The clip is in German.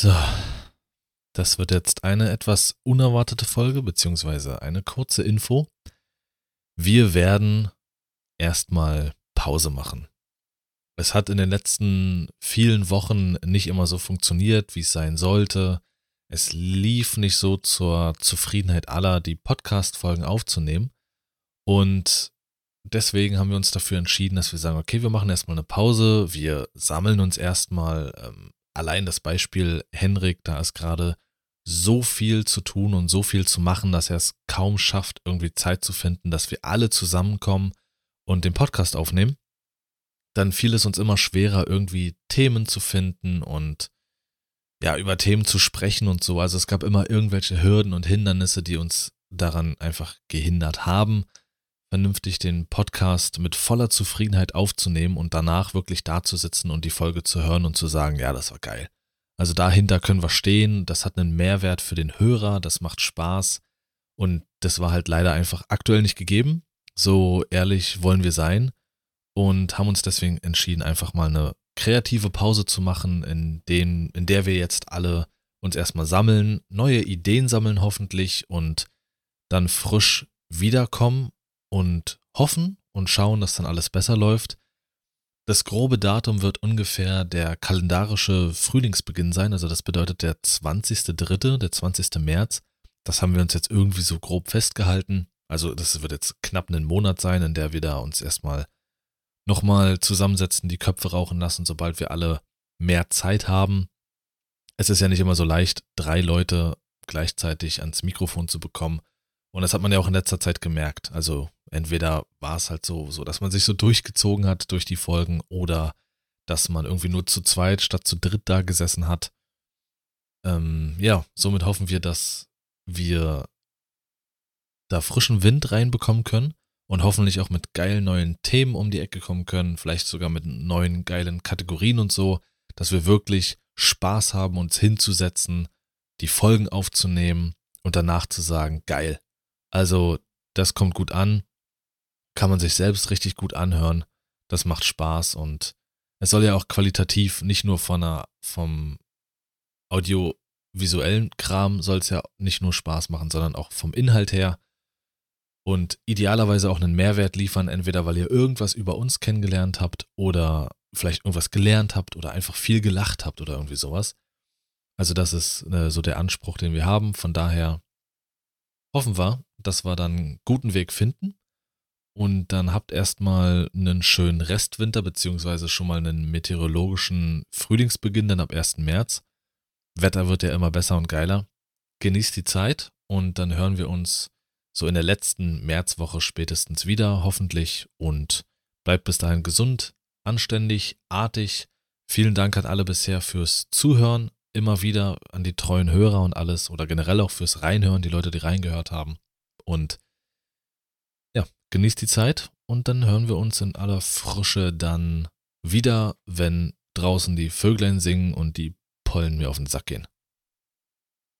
So, das wird jetzt eine etwas unerwartete Folge, beziehungsweise eine kurze Info. Wir werden erstmal Pause machen. Es hat in den letzten vielen Wochen nicht immer so funktioniert, wie es sein sollte. Es lief nicht so zur Zufriedenheit aller, die Podcast-Folgen aufzunehmen. Und deswegen haben wir uns dafür entschieden, dass wir sagen, okay, wir machen erstmal eine Pause, wir sammeln uns erstmal. Ähm, allein das Beispiel Henrik, da ist gerade so viel zu tun und so viel zu machen, dass er es kaum schafft, irgendwie Zeit zu finden, dass wir alle zusammenkommen und den Podcast aufnehmen. Dann fiel es uns immer schwerer, irgendwie Themen zu finden und ja, über Themen zu sprechen und so. Also es gab immer irgendwelche Hürden und Hindernisse, die uns daran einfach gehindert haben vernünftig den Podcast mit voller Zufriedenheit aufzunehmen und danach wirklich da zu sitzen und die Folge zu hören und zu sagen, ja, das war geil. Also dahinter können wir stehen, das hat einen Mehrwert für den Hörer, das macht Spaß und das war halt leider einfach aktuell nicht gegeben. So ehrlich wollen wir sein und haben uns deswegen entschieden, einfach mal eine kreative Pause zu machen, in, den, in der wir jetzt alle uns erstmal sammeln, neue Ideen sammeln hoffentlich und dann frisch wiederkommen und hoffen und schauen, dass dann alles besser läuft. Das grobe Datum wird ungefähr der kalendarische Frühlingsbeginn sein, also das bedeutet der 20.3., der 20. März. Das haben wir uns jetzt irgendwie so grob festgehalten. Also das wird jetzt knapp einen Monat sein, in der wir da uns erstmal nochmal zusammensetzen, die Köpfe rauchen lassen, sobald wir alle mehr Zeit haben. Es ist ja nicht immer so leicht, drei Leute gleichzeitig ans Mikrofon zu bekommen. Und das hat man ja auch in letzter Zeit gemerkt. Also entweder war es halt so, so, dass man sich so durchgezogen hat durch die Folgen oder dass man irgendwie nur zu zweit statt zu dritt da gesessen hat. Ähm, ja, somit hoffen wir, dass wir da frischen Wind reinbekommen können und hoffentlich auch mit geilen neuen Themen um die Ecke kommen können, vielleicht sogar mit neuen geilen Kategorien und so, dass wir wirklich Spaß haben, uns hinzusetzen, die Folgen aufzunehmen und danach zu sagen, geil. Also, das kommt gut an kann man sich selbst richtig gut anhören. Das macht Spaß und es soll ja auch qualitativ nicht nur von einer, vom audiovisuellen Kram soll es ja nicht nur Spaß machen, sondern auch vom Inhalt her und idealerweise auch einen Mehrwert liefern, entweder weil ihr irgendwas über uns kennengelernt habt oder vielleicht irgendwas gelernt habt oder einfach viel gelacht habt oder irgendwie sowas. Also das ist äh, so der Anspruch, den wir haben. Von daher hoffen wir, dass wir dann einen guten Weg finden und dann habt erstmal einen schönen Restwinter, beziehungsweise schon mal einen meteorologischen Frühlingsbeginn, dann ab 1. März. Wetter wird ja immer besser und geiler. Genießt die Zeit und dann hören wir uns so in der letzten Märzwoche spätestens wieder, hoffentlich. Und bleibt bis dahin gesund, anständig, artig. Vielen Dank an alle bisher fürs Zuhören, immer wieder an die treuen Hörer und alles oder generell auch fürs Reinhören, die Leute, die reingehört haben. Und genießt die Zeit und dann hören wir uns in aller Frische dann wieder, wenn draußen die Vöglein singen und die Pollen mir auf den Sack gehen.